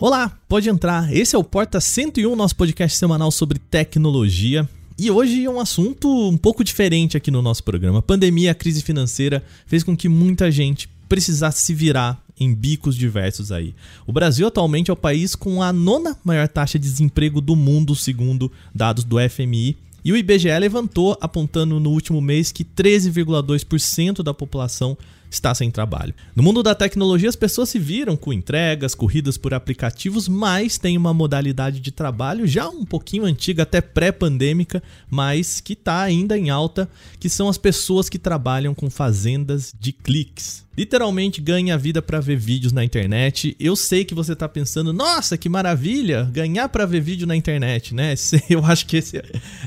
Olá, pode entrar. Esse é o Porta 101, nosso podcast semanal sobre tecnologia. E hoje é um assunto um pouco diferente aqui no nosso programa. A pandemia, a crise financeira fez com que muita gente precisasse se virar em bicos diversos aí. O Brasil atualmente é o país com a nona maior taxa de desemprego do mundo, segundo dados do FMI. E o IBGE levantou, apontando no último mês que 13,2% da população está sem trabalho. No mundo da tecnologia, as pessoas se viram com entregas, corridas por aplicativos, mas tem uma modalidade de trabalho já um pouquinho antiga, até pré-pandêmica, mas que está ainda em alta, que são as pessoas que trabalham com fazendas de cliques. Literalmente ganha a vida para ver vídeos na internet. Eu sei que você está pensando, nossa, que maravilha, ganhar para ver vídeo na internet, né? Eu acho que esse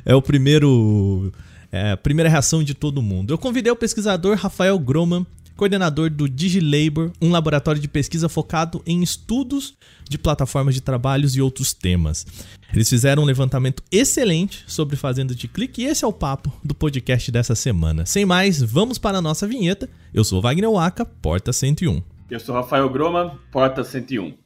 é o primeiro é, primeira reação de todo mundo. Eu convidei o pesquisador Rafael Groman coordenador do DigiLabor, um laboratório de pesquisa focado em estudos de plataformas de trabalhos e outros temas. Eles fizeram um levantamento excelente sobre fazendas de clique e esse é o papo do podcast dessa semana. Sem mais, vamos para a nossa vinheta. Eu sou Wagner Waka, Porta 101. Eu sou Rafael Groma, Porta 101.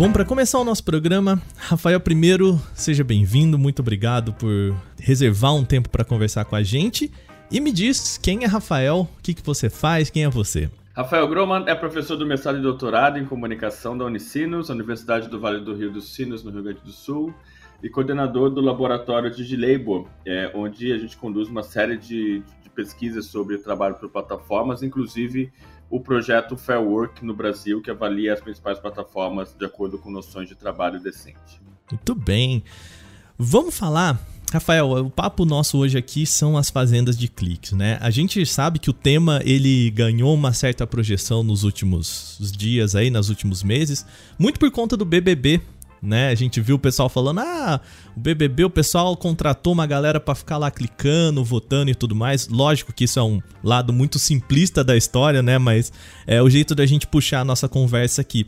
Bom, para começar o nosso programa, Rafael, primeiro, seja bem-vindo, muito obrigado por reservar um tempo para conversar com a gente. E me diz quem é Rafael, o que, que você faz, quem é você? Rafael Groman é professor do mestrado e doutorado em comunicação da Unicinos, Universidade do Vale do Rio dos Sinos, no Rio Grande do Sul, e coordenador do laboratório de Labor, é, onde a gente conduz uma série de, de pesquisas sobre trabalho por plataformas, inclusive o projeto Fair Work no Brasil, que avalia as principais plataformas de acordo com noções de trabalho decente. Muito bem. Vamos falar Rafael, o papo nosso hoje aqui são as fazendas de cliques, né? A gente sabe que o tema ele ganhou uma certa projeção nos últimos dias aí, nos últimos meses, muito por conta do BBB, né? A gente viu o pessoal falando: "Ah, o BBB, o pessoal contratou uma galera para ficar lá clicando, votando e tudo mais". Lógico que isso é um lado muito simplista da história, né? Mas é o jeito da gente puxar a nossa conversa aqui.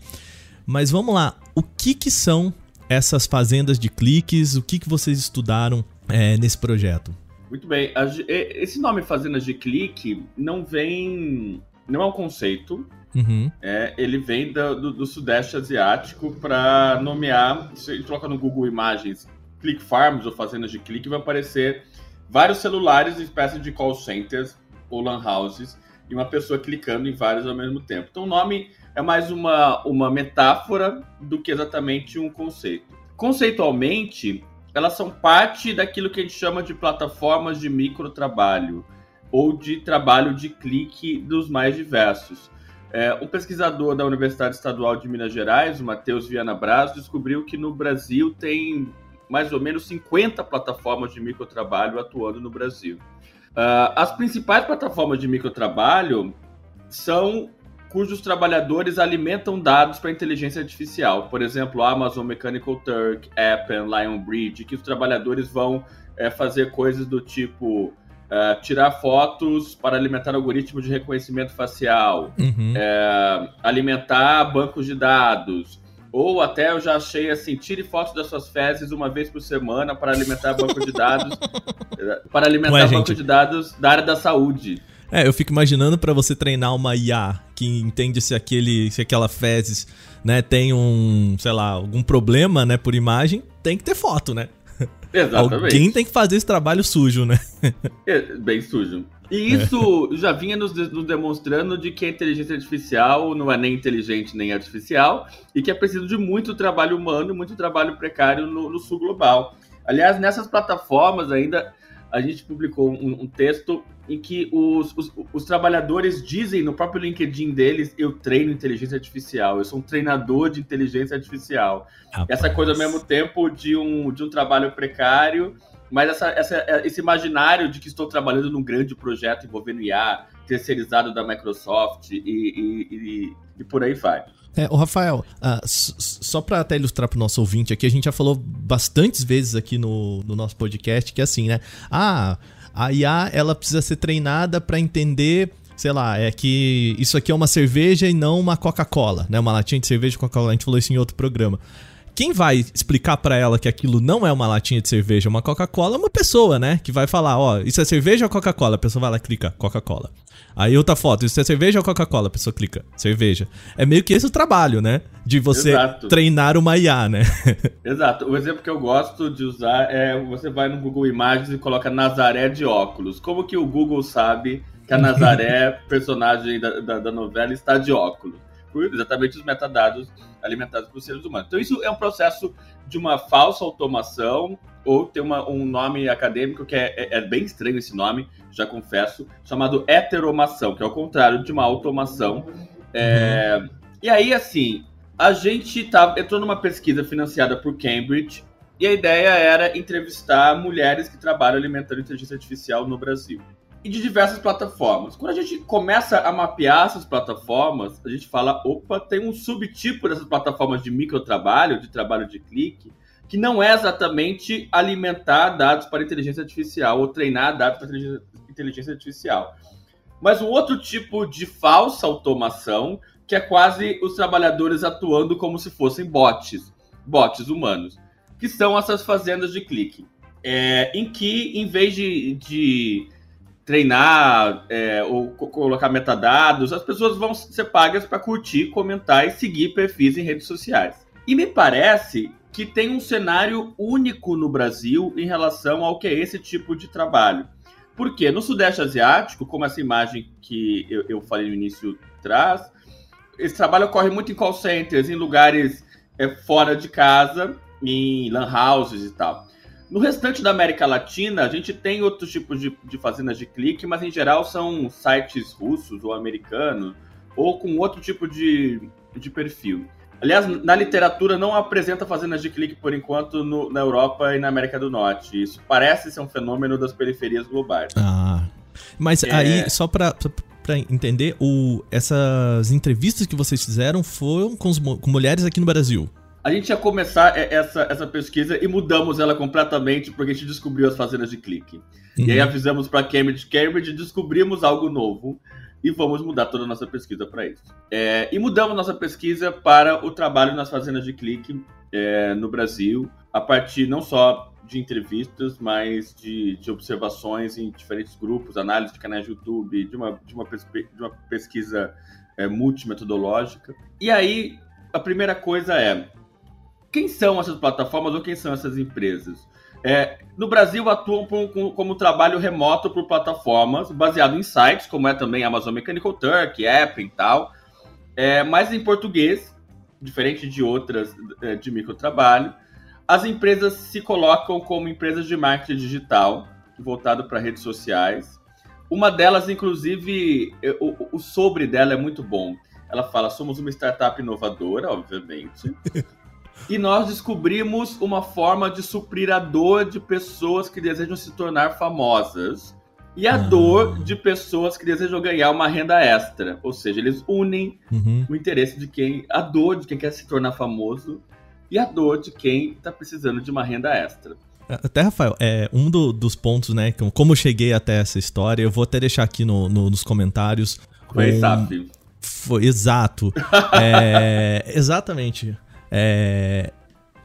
Mas vamos lá, o que que são essas fazendas de cliques? O que que vocês estudaram é, nesse projeto? Muito bem. Esse nome fazendas de clique não vem, não é um conceito, Uhum. É, ele vem do, do, do Sudeste Asiático para nomear. Se coloca no Google Imagens Click Farms ou fazendas de clique, vai aparecer vários celulares, espécie de call centers ou lan houses, e uma pessoa clicando em vários ao mesmo tempo. Então o nome é mais uma, uma metáfora do que exatamente um conceito. Conceitualmente, elas são parte daquilo que a gente chama de plataformas de microtrabalho ou de trabalho de clique dos mais diversos. É, um pesquisador da Universidade Estadual de Minas Gerais, o Matheus Viana Braz, descobriu que no Brasil tem mais ou menos 50 plataformas de microtrabalho atuando no Brasil. Uh, as principais plataformas de microtrabalho são cujos trabalhadores alimentam dados para inteligência artificial. Por exemplo, Amazon Mechanical Turk, Appen, Lionbridge, que os trabalhadores vão é, fazer coisas do tipo Uh, tirar fotos para alimentar algoritmo de reconhecimento facial, uhum. uh, alimentar bancos de dados, ou até eu já achei assim, tire fotos das suas fezes uma vez por semana para alimentar banco de dados, para alimentar Ué, banco gente... de dados da área da saúde. É, eu fico imaginando para você treinar uma IA que entende se aquele, se aquela fezes, né, tem um, sei lá, algum problema, né, por imagem, tem que ter foto, né? Exatamente. Alguém tem que fazer esse trabalho sujo, né? É, bem sujo. E isso é. já vinha nos, nos, demonstrando de que a inteligência artificial não é nem inteligente nem artificial e que é preciso de muito trabalho humano e muito trabalho precário no, no sul global. Aliás, nessas plataformas ainda a gente publicou um, um texto em que os, os, os, trabalhadores dizem no próprio LinkedIn deles: eu treino inteligência artificial, eu sou um treinador de inteligência artificial. Rapaz. Essa coisa ao mesmo tempo de um, de um trabalho precário, mas essa, essa, esse imaginário de que estou trabalhando num grande projeto envolvendo IA, terceirizado da Microsoft e, e, e, e por aí vai. É, o Rafael, uh, só para até ilustrar para o nosso ouvinte aqui, a gente já falou bastantes vezes aqui no, no nosso podcast que é assim, né? Ah, a IA ela precisa ser treinada para entender sei lá, é que isso aqui é uma cerveja e não uma Coca-Cola, né? Uma latinha de cerveja Coca-Cola. A gente falou isso em outro programa. Quem vai explicar para ela que aquilo não é uma latinha de cerveja, uma Coca-Cola, é uma pessoa, né? Que vai falar, ó, isso é cerveja ou Coca-Cola? A pessoa vai lá e clica, Coca-Cola. Aí outra foto, isso é cerveja ou Coca-Cola? A pessoa clica, cerveja. É meio que esse o trabalho, né? De você Exato. treinar uma IA, né? Exato. O exemplo que eu gosto de usar é você vai no Google Imagens e coloca Nazaré de óculos. Como que o Google sabe que a Nazaré, personagem da, da, da novela, está de óculos? Por exatamente os metadados alimentados por seres humanos. Então, isso é um processo de uma falsa automação, ou tem uma, um nome acadêmico que é, é, é, bem estranho esse nome, já confesso, chamado heteromação, que é o contrário de uma automação. É. E aí, assim, a gente tá, entrou numa pesquisa financiada por Cambridge, e a ideia era entrevistar mulheres que trabalham alimentando inteligência artificial no Brasil e de diversas plataformas. Quando a gente começa a mapear essas plataformas, a gente fala, opa, tem um subtipo dessas plataformas de microtrabalho, de trabalho de clique, que não é exatamente alimentar dados para inteligência artificial ou treinar dados para inteligência artificial. Mas um outro tipo de falsa automação, que é quase os trabalhadores atuando como se fossem bots, bots humanos, que são essas fazendas de clique. É, em que, em vez de, de treinar é, ou colocar metadados, as pessoas vão ser pagas para curtir, comentar e seguir perfis em redes sociais. E me parece que tem um cenário único no Brasil em relação ao que é esse tipo de trabalho. Porque no Sudeste Asiático, como essa imagem que eu, eu falei no início traz, esse trabalho ocorre muito em call centers, em lugares é, fora de casa, em lan houses e tal. No restante da América Latina, a gente tem outros tipos de, de fazendas de clique, mas em geral são sites russos ou americanos, ou com outro tipo de, de perfil. Aliás, na literatura não apresenta fazendas de clique por enquanto no, na Europa e na América do Norte. Isso parece ser um fenômeno das periferias globais. Ah. Mas é... aí, só para entender, o, essas entrevistas que vocês fizeram foram com, os, com mulheres aqui no Brasil? A gente ia começar essa, essa pesquisa e mudamos ela completamente porque a gente descobriu as fazendas de clique. Uhum. E aí uhum. avisamos para Cambridge, Cambridge, descobrimos algo novo e vamos mudar toda a nossa pesquisa para isso. É, e mudamos nossa pesquisa para o trabalho nas fazendas de clique é, no Brasil, a partir não só de entrevistas, mas de, de observações em diferentes grupos, análise de canais de YouTube, de uma, de uma, de uma pesquisa é, multimetodológica. E aí, a primeira coisa é, quem são essas plataformas ou quem são essas empresas? É, no Brasil atuam por, como trabalho remoto por plataformas, baseado em sites, como é também Amazon Mechanical Turk, App e tal, é, mas em português, diferente de outras é, de microtrabalho. As empresas se colocam como empresas de marketing digital, voltado para redes sociais. Uma delas, inclusive, é, o, o sobre dela é muito bom. Ela fala: somos uma startup inovadora, obviamente. E nós descobrimos uma forma de suprir a dor de pessoas que desejam se tornar famosas e a ah. dor de pessoas que desejam ganhar uma renda extra. Ou seja, eles unem uhum. o interesse de quem. a dor de quem quer se tornar famoso e a dor de quem está precisando de uma renda extra. Até, Rafael, é, um do, dos pontos, né? Como eu cheguei até essa história, eu vou até deixar aqui no, no nos comentários. Foi, um... Foi, exato. é, exatamente. É,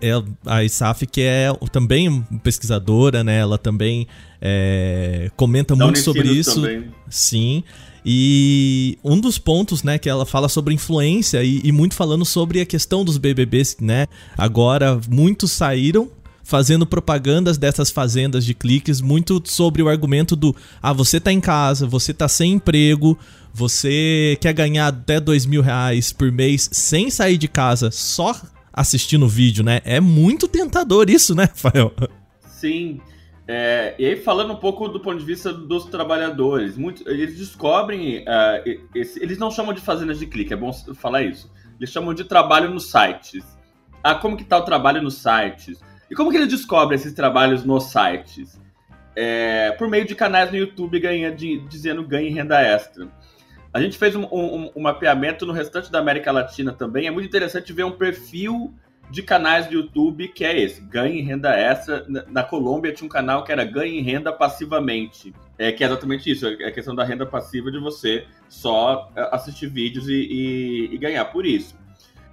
é a ISAF, que é também pesquisadora, né? Ela também é, comenta Dá muito sobre isso. Também. Sim. E um dos pontos, né, que ela fala sobre influência e, e, muito falando sobre a questão dos BBBs, né? Agora muitos saíram fazendo propagandas dessas fazendas de cliques, muito sobre o argumento do ah, você tá em casa, você tá sem emprego, você quer ganhar até dois mil reais por mês sem sair de casa, só assistindo o vídeo, né? É muito tentador isso, né, Rafael? Sim. É, e aí, falando um pouco do ponto de vista dos trabalhadores, muito, eles descobrem. Uh, esse, eles não chamam de fazendas de clique, é bom falar isso. Eles chamam de trabalho nos sites. Ah, como que tá o trabalho nos sites? E como que eles descobrem esses trabalhos nos sites? É, por meio de canais no YouTube ganha, de, dizendo ganhe renda extra. A gente fez um, um, um, mapeamento no restante da América Latina também. É muito interessante ver um perfil de canais de YouTube que é esse: ganhe renda extra. Na, Colômbia tinha um canal que era ganhe renda passivamente. É que é exatamente isso, é a questão da renda passiva de você só é, assistir vídeos e, e, e ganhar por isso.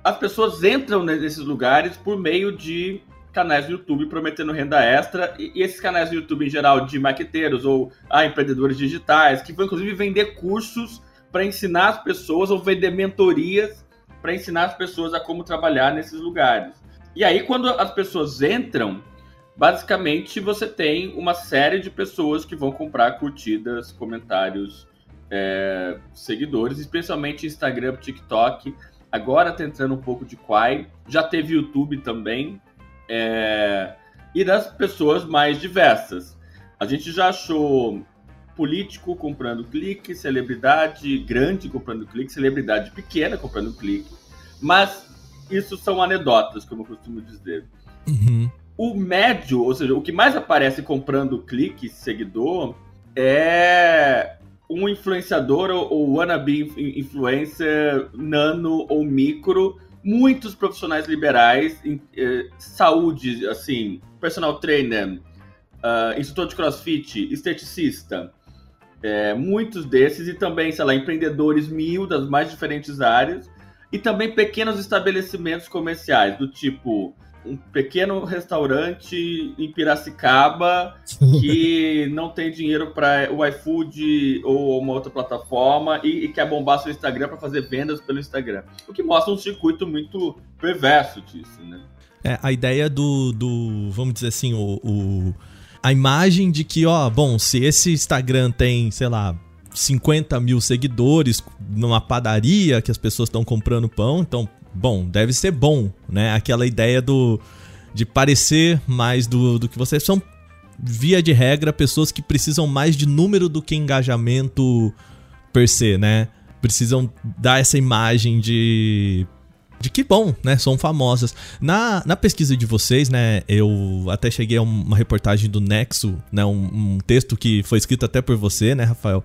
As pessoas entram nesses lugares por meio de canais do YouTube prometendo renda extra, e, e esses canais do YouTube em geral de maqueteiros ou ah, empreendedores digitais, que vão inclusive vender cursos para ensinar as pessoas ou vender mentorias para ensinar as pessoas a como trabalhar nesses lugares. E aí, quando as pessoas entram, basicamente você tem uma série de pessoas que vão comprar curtidas, comentários, é, seguidores, especialmente Instagram, TikTok. Agora tá entrando um pouco de Quai, já teve YouTube também, é, e das pessoas mais diversas. A gente já achou político comprando clique, celebridade grande comprando clique, celebridade pequena comprando clique, mas isso são anedotas, como eu costumo dizer. Uhum. O médio, ou seja, o que mais aparece comprando clique, seguidor, é um influenciador ou wannabe influencer nano ou micro, muitos profissionais liberais, eh, saúde, assim, personal trainer, uh, instrutor de crossfit, esteticista, é, muitos desses, e também, sei lá, empreendedores mil das mais diferentes áreas, e também pequenos estabelecimentos comerciais, do tipo um pequeno restaurante em Piracicaba que não tem dinheiro para o iFood ou uma outra plataforma e, e quer bombar seu Instagram para fazer vendas pelo Instagram. O que mostra um circuito muito perverso disso, né? É, a ideia do, do vamos dizer assim, o, o, a imagem de que, ó, bom, se esse Instagram tem, sei lá, 50 mil seguidores numa padaria que as pessoas estão comprando pão, então bom, deve ser bom, né? Aquela ideia do de parecer mais do, do que vocês são via de regra pessoas que precisam mais de número do que engajamento per se, né? Precisam dar essa imagem de de que bom, né? São famosas. Na, na pesquisa de vocês, né? Eu até cheguei a uma reportagem do Nexo, né? Um, um texto que foi escrito até por você, né, Rafael?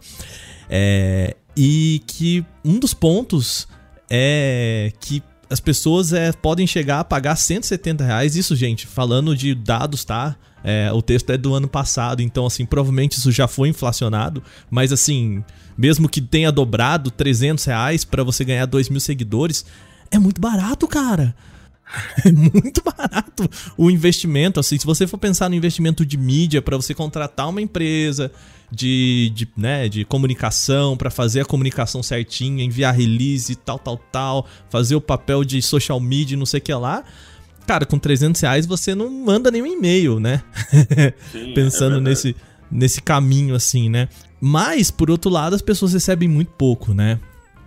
É, e que um dos pontos é que as pessoas é, podem chegar a pagar 170 reais. Isso, gente, falando de dados, tá? É, o texto é do ano passado, então, assim, provavelmente isso já foi inflacionado. Mas, assim, mesmo que tenha dobrado 300 reais para você ganhar 2 mil seguidores, é muito barato, cara. É muito barato o investimento. Assim, se você for pensar no investimento de mídia para você contratar uma empresa de, de, né, de comunicação para fazer a comunicação certinha, enviar release, tal, tal, tal, fazer o papel de social media, não sei o que lá. Cara, com 300 reais você não manda nenhum e-mail, né? Sim, Pensando é nesse, nesse caminho assim, né? Mas, por outro lado, as pessoas recebem muito pouco, né?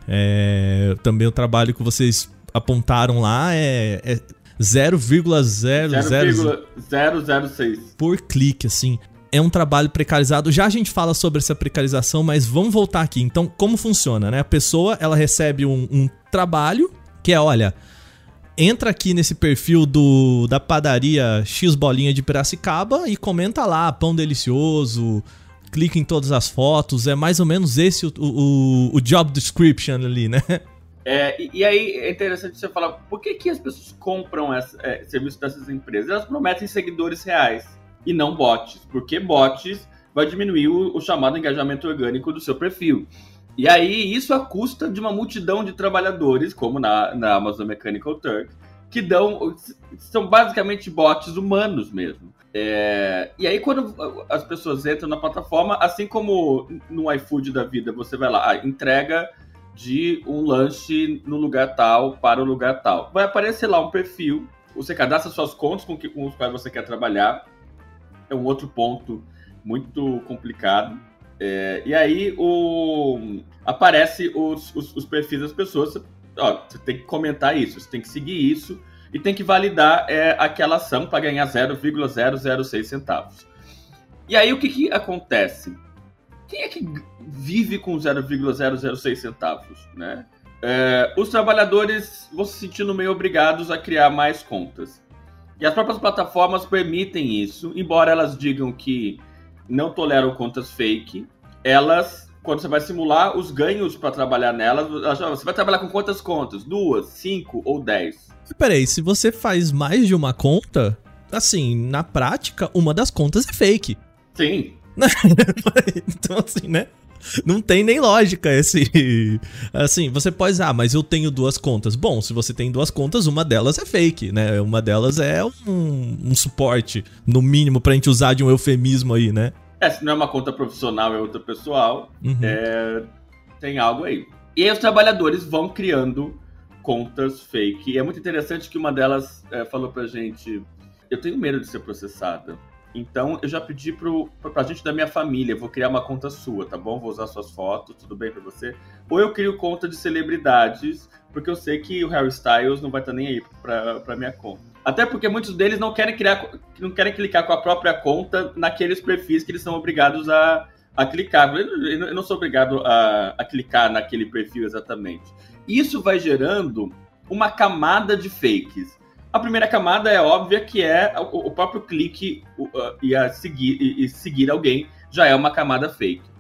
É, também o trabalho que vocês apontaram lá é, é 0,006 por clique, assim. É um trabalho precarizado. Já a gente fala sobre essa precarização, mas vamos voltar aqui. Então, como funciona, né? A pessoa, ela recebe um, um trabalho que é, olha, entra aqui nesse perfil do da padaria X Bolinha de Piracicaba e comenta lá, pão delicioso, clica em todas as fotos. É mais ou menos esse o, o, o job description ali, né? É, e, e, aí é interessante você falar, por que, que as pessoas compram essa, é, serviço dessas empresas? Elas prometem seguidores reais e não bots, porque bots vai diminuir o, o chamado engajamento orgânico do seu perfil. E aí isso a custa de uma multidão de trabalhadores, como na, na Amazon Mechanical Turk, que dão são basicamente bots humanos mesmo. É, e aí quando as pessoas entram na plataforma, assim como no iFood da vida, você vai lá, ah, entrega de um lanche no lugar tal para o lugar tal. Vai aparecer lá um perfil, você cadastra suas contas com, que, com os quais você quer trabalhar. É um outro ponto muito complicado. É, e aí o, aparece os, os, os, perfis das pessoas. Ó, você tem que comentar isso, você tem que seguir isso e tem que validar é, aquela ação para ganhar 0,006 centavos. E aí o que, que acontece? quem é que vive com 0,006 centavos, né? É, os trabalhadores vão se sentindo meio obrigados a criar mais contas. E as próprias plataformas permitem isso, embora elas digam que não toleram contas fake, elas, quando você vai simular os ganhos para trabalhar nelas, você vai trabalhar com quantas contas? Duas, cinco ou dez? Peraí, se você faz mais de uma conta, assim, na prática, uma das contas é fake. Sim, então, assim, né? Não tem nem lógica esse. Assim, você pode ah, mas eu tenho duas contas. Bom, se você tem duas contas, uma delas é fake, né? Uma delas é um, um suporte, no mínimo, pra gente usar de um eufemismo aí, né? É, se não é uma conta profissional, é outra pessoal, uhum. é, tem algo aí. E aí os trabalhadores vão criando contas fake. E é muito interessante que uma delas é, falou pra gente: eu tenho medo de ser processada. Então eu já pedi pro, pra gente da minha família, vou criar uma conta sua, tá bom? Vou usar suas fotos, tudo bem pra você? Ou eu crio conta de celebridades, porque eu sei que o Harry Styles não vai estar tá nem aí pra, pra minha conta. Até porque muitos deles não querem criar, não querem clicar com a própria conta naqueles perfis que eles são obrigados a, a clicar. Eu não sou obrigado a, a clicar naquele perfil exatamente. Isso vai gerando uma camada de fakes. A primeira camada é óbvia, que é o, próprio clique e, seguir, e seguir alguém já é uma camada fake.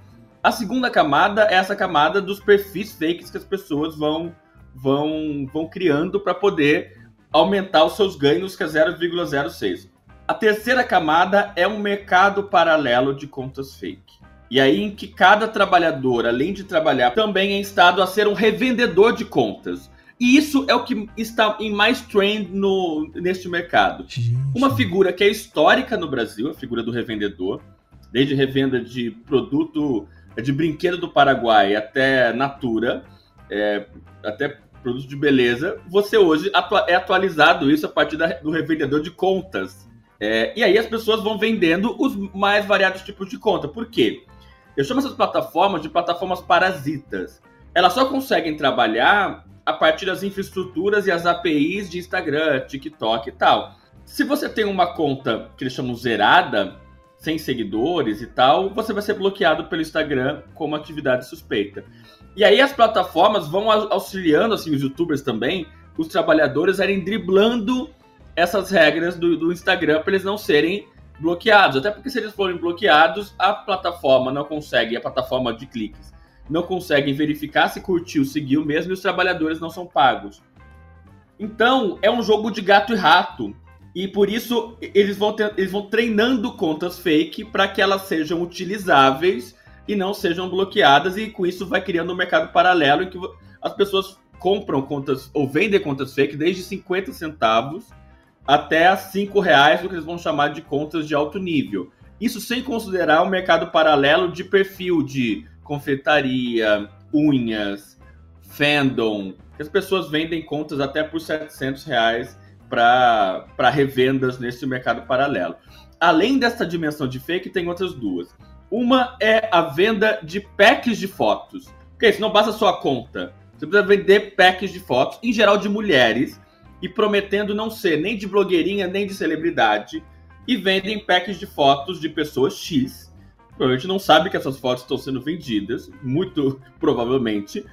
A segunda camada é essa camada dos perfis fakes que as pessoas vão, vão, vão criando para poder aumentar os seus ganhos, que é 0,06. A terceira camada é um mercado paralelo de contas fake. E aí em que cada trabalhador, além de trabalhar, também é instado a ser um revendedor de contas. E isso é o que está em mais trend no, neste mercado. Gente. Uma figura que é histórica no Brasil, a figura do revendedor, desde revenda de produto, de brinquedo do Paraguai até Natura, é, até produto de beleza, você hoje atua é atualizado isso a partir da, do revendedor de contas. É, e aí as pessoas vão vendendo os mais variados tipos de conta. Por quê? Eu chamo essas plataformas de plataformas parasitas. Elas só conseguem trabalhar a partir das infraestruturas e as APIs de Instagram, TikTok e tal. Se você tem uma conta que eles chamam zerada, sem seguidores e tal, você vai ser bloqueado pelo Instagram como atividade suspeita. E aí as plataformas vão auxiliando, assim, os youtubers também, os trabalhadores a irem driblando essas regras do, do Instagram para eles não serem bloqueados. Até porque se eles forem bloqueados, a plataforma não consegue, a plataforma de cliques, não conseguem verificar se curtiu, seguiu mesmo e os trabalhadores não são pagos. Então, é um jogo de gato e rato. E por isso eles vão, ter, eles vão treinando contas fake para que elas sejam utilizáveis e não sejam bloqueadas. E com isso vai criando um mercado paralelo em que as pessoas compram contas ou vendem contas fake desde 50 centavos até 5 reais, o que eles vão chamar de contas de alto nível. Isso sem considerar o mercado paralelo de perfil de confeitaria, unhas, fandom, as pessoas vendem contas até por 700 reais para revendas nesse mercado paralelo. Além dessa dimensão de fake, tem outras duas. Uma é a venda de packs de fotos. Porque isso não basta só a conta. Você precisa vender packs de fotos, em geral de mulheres, e prometendo não ser nem de blogueirinha nem de celebridade. E vendem packs de fotos de pessoas X provavelmente não sabe que essas fotos estão sendo vendidas, muito provavelmente.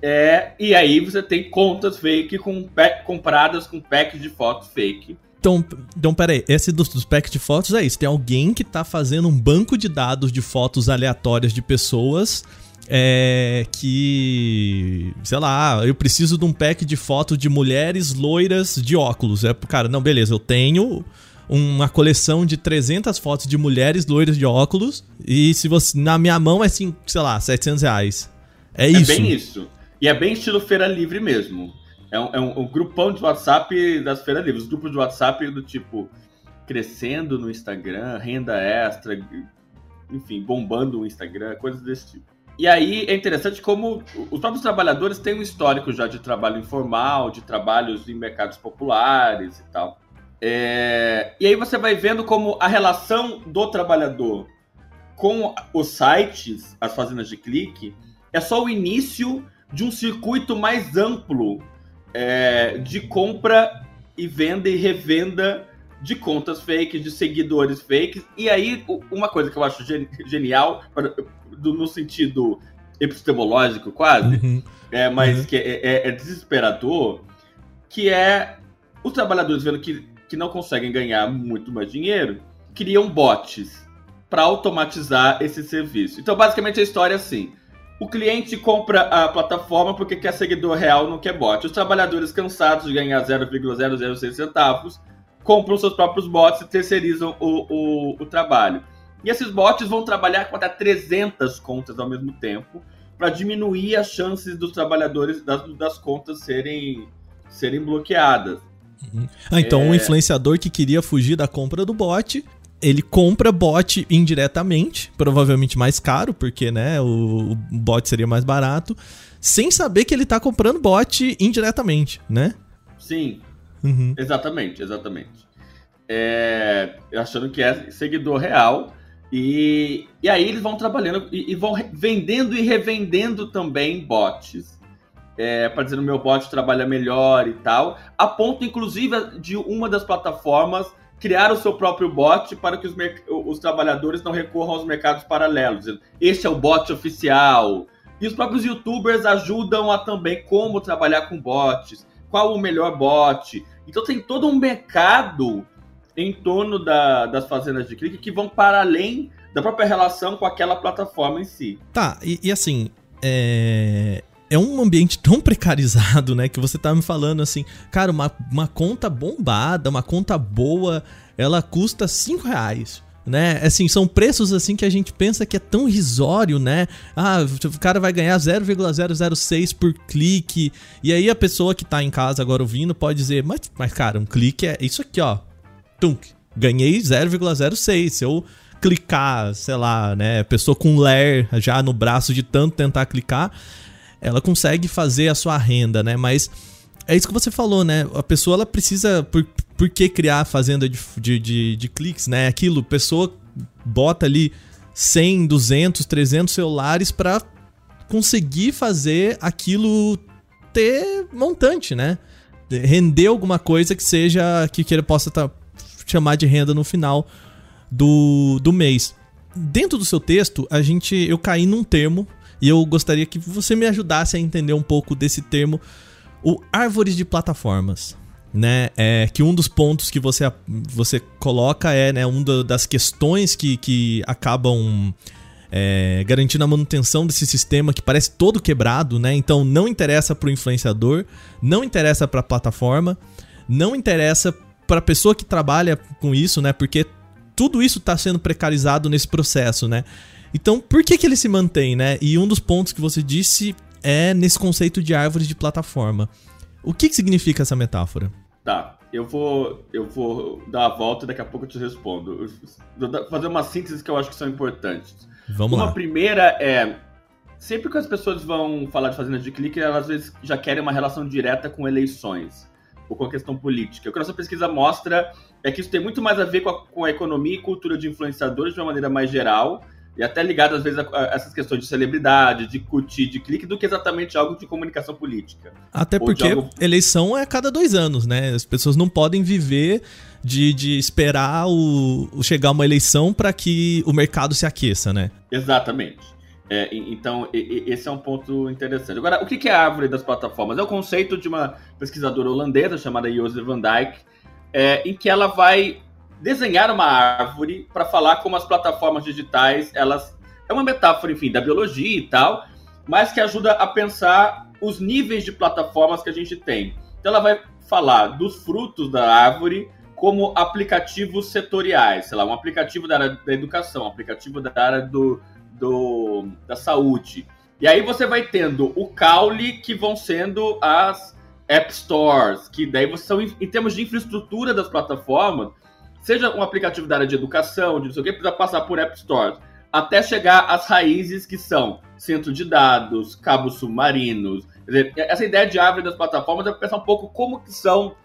É, e aí você tem contas fake com compradas com packs de fotos fake. Então, então peraí, esse dos, dos packs de fotos é isso. Tem alguém que tá fazendo um banco de dados de fotos aleatórias de pessoas é, que, sei lá, eu preciso de um pack de fotos de mulheres loiras de óculos. É, cara, não, beleza, eu tenho uma coleção de 300 fotos de mulheres loiras de óculos. E se você. Na minha mão é assim, sei lá, 700 reais. É, é isso. É bem isso. E é bem estilo Feira Livre mesmo. É um, é um, um grupão de WhatsApp das Feira Livre. Os grupos de WhatsApp do tipo crescendo no Instagram, renda extra, enfim, bombando o Instagram, coisas desse tipo. E aí é interessante como os próprios trabalhadores têm um histórico já de trabalho informal, de trabalhos em mercados populares e tal. É, e aí você vai vendo como a relação do trabalhador com os sites, as fazendas de clique, é só o início de um circuito mais amplo é, de compra e venda e revenda de contas fakes, de seguidores fakes. E aí, uma coisa que eu acho genial, no sentido epistemológico quase, uhum. é, mas uhum. que é, é, é desesperador, que é os trabalhadores vendo que que não conseguem ganhar muito mais dinheiro, criam bots para automatizar esse serviço. Então, basicamente, a história é assim. O cliente compra a plataforma porque quer seguidor real, não quer bot. Os trabalhadores cansados de ganhar 0,006 centavos compram seus próprios bots e terceirizam o, o, o trabalho. E esses bots vão trabalhar com até 300 contas ao mesmo tempo para diminuir as chances dos trabalhadores das, das contas serem, serem bloqueadas. Uhum. Ah, então é... um influenciador que queria fugir da compra do bot, ele compra bot indiretamente, provavelmente mais caro, porque né, o, o bot seria mais barato, sem saber que ele está comprando bot indiretamente, né? Sim. Uhum. Exatamente, exatamente. É, achando que é seguidor real. E, e aí eles vão trabalhando e, e vão vendendo e revendendo também bots. É, para dizer o meu bot trabalha melhor e tal. A ponto, inclusive, de uma das plataformas criar o seu próprio bot para que os, os trabalhadores não recorram aos mercados paralelos. Este é o bot oficial. E os próprios youtubers ajudam a também como trabalhar com bots, qual o melhor bot. Então tem todo um mercado em torno da, das fazendas de clique que vão para além da própria relação com aquela plataforma em si. Tá, e, e assim, é... é um ambiente tão precarizado, né? Que você tá me falando assim, cara, uma, uma conta bombada, uma conta boa, ela custa 5 reais né? Assim, são preços assim que a gente pensa que é tão risório, né? Ah, o cara vai ganhar 0,006 por clique. E aí a pessoa que tá em casa agora ouvindo pode dizer: "Mas, mas cara, um clique é isso aqui, ó. Tunk, ganhei 0,06. Se eu clicar, sei lá, né, pessoa com ler já no braço de tanto tentar clicar, ela consegue fazer a sua renda, né? Mas é isso que você falou, né? A pessoa ela precisa. Por, por que criar a fazenda de, de, de, de cliques, né? Aquilo, pessoa bota ali 100, 200, 300 celulares para conseguir fazer aquilo ter montante, né? Render alguma coisa que seja que, que ele possa tá, chamar de renda no final do, do mês. Dentro do seu texto, a gente eu caí num termo e eu gostaria que você me ajudasse a entender um pouco desse termo, o árvores de plataformas. Né, é que um dos pontos que você, você coloca é né, uma das questões que, que acabam é, garantindo a manutenção desse sistema que parece todo quebrado, né? Então não interessa para o influenciador, não interessa para a plataforma, não interessa para a pessoa que trabalha com isso, né? Porque tudo isso está sendo precarizado nesse processo, né? Então, por que, que ele se mantém, né? E um dos pontos que você disse é nesse conceito de árvores de plataforma. O que, que significa essa metáfora? Tá, eu vou, eu vou dar a volta e daqui a pouco eu te respondo. Vou fazer uma síntese que eu acho que são importantes. Vamos uma lá. Uma primeira é. Sempre que as pessoas vão falar de fazenda de clique, elas às vezes já querem uma relação direta com eleições ou com a questão política. O que a nossa pesquisa mostra é que isso tem muito mais a ver com a, com a economia e cultura de influenciadores de uma maneira mais geral, e até ligado às vezes a, a, essas questões de celebridade, de curtir, de clique, do que exatamente algo de comunicação política. Até porque algo... eleição é a cada dois anos, né? As pessoas não podem viver de, de esperar o, o chegar uma eleição para que o mercado se aqueça, né? Exatamente. É, então, esse é um ponto interessante. Agora, o que é a árvore das plataformas? É o conceito de uma pesquisadora holandesa chamada Jose van Dijk, é, em que ela vai desenhar uma árvore para falar como as plataformas digitais, elas é uma metáfora, enfim, da biologia e tal, mas que ajuda a pensar os níveis de plataformas que a gente tem. Então, ela vai falar dos frutos da árvore como aplicativos setoriais, sei lá, um aplicativo da área da educação, um aplicativo da área do, do, da saúde. E aí você vai tendo o caule, que vão sendo as App Stores, que daí você são, em termos de infraestrutura das plataformas, seja um aplicativo da área de educação, de não sei o que, precisa passar por App Stores, até chegar às raízes que são centro de dados, cabos submarinos. Dizer, essa ideia de árvore das plataformas é pensar um pouco como que são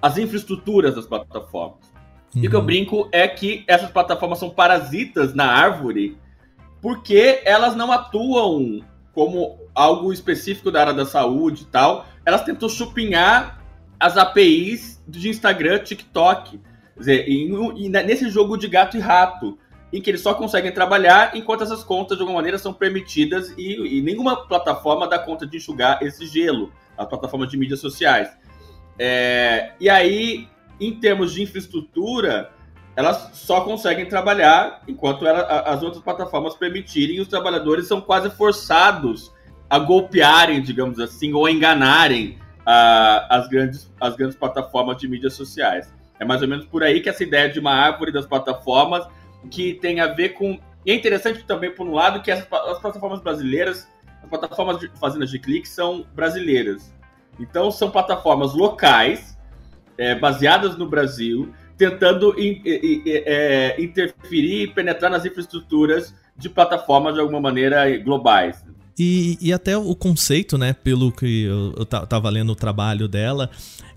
as infraestruturas das plataformas. Uhum. E o que eu uhum. brinco é que essas plataformas são parasitas na árvore porque elas não atuam como algo específico da área da saúde e tal. Elas tentam chupinhar as APIs de Instagram, TikTok. Dizer, e, e nesse jogo de gato e rato, em que eles só conseguem trabalhar enquanto essas contas, de alguma maneira, são permitidas e, e nenhuma plataforma dá conta de enxugar esse gelo, as plataformas de mídias sociais. É, e aí, em termos de infraestrutura, elas só conseguem trabalhar enquanto ela, as outras plataformas permitirem, e os trabalhadores são quase forçados a golpearem, digamos assim, ou a enganarem uh, as, grandes, as grandes plataformas de mídias sociais. É mais ou menos por aí que essa ideia de uma árvore das plataformas que tem a ver com. E é interessante também, por um lado, que as, as plataformas brasileiras, as plataformas de fazendas de clique são brasileiras. Então, são plataformas locais, é, baseadas no Brasil, tentando in, é, interferir e penetrar nas infraestruturas de plataformas de alguma maneira globais. E, e até o conceito, né, pelo que eu, eu tava lendo o trabalho dela,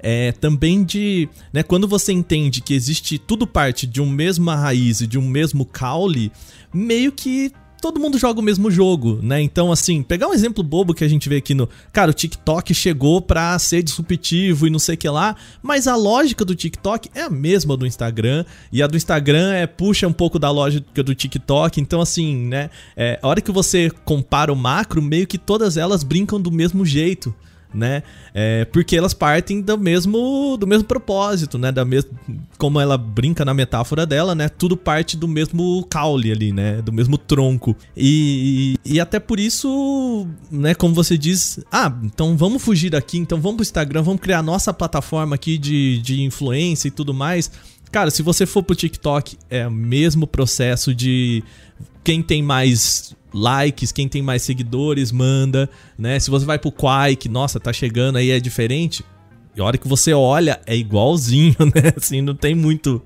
é também de. Né, quando você entende que existe tudo parte de uma mesma raiz e de um mesmo caule, meio que todo mundo joga o mesmo jogo, né? Então, assim, pegar um exemplo bobo que a gente vê aqui no. Cara, o TikTok chegou pra ser disruptivo e não sei o que lá, mas a lógica do TikTok é a mesma do Instagram, e a do Instagram é puxa um pouco da lógica do TikTok. Então, assim, né? É, a hora que você compara o macro, meio que todas elas brincam do mesmo jeito né? É, porque elas partem do mesmo do mesmo propósito, né? Da mesma, como ela brinca na metáfora dela, né? Tudo parte do mesmo caule ali, né? Do mesmo tronco. E, e, até por isso, né? Como você diz, ah, então vamos fugir daqui, então vamos pro Instagram, vamos criar nossa plataforma aqui de, de influência e tudo mais. Cara, se você for pro TikTok, é o mesmo processo de quem tem mais likes, quem tem mais seguidores manda, né? Se você vai pro Quai, que nossa, tá chegando aí é diferente. E a hora que você olha é igualzinho, né? Assim, não tem muito,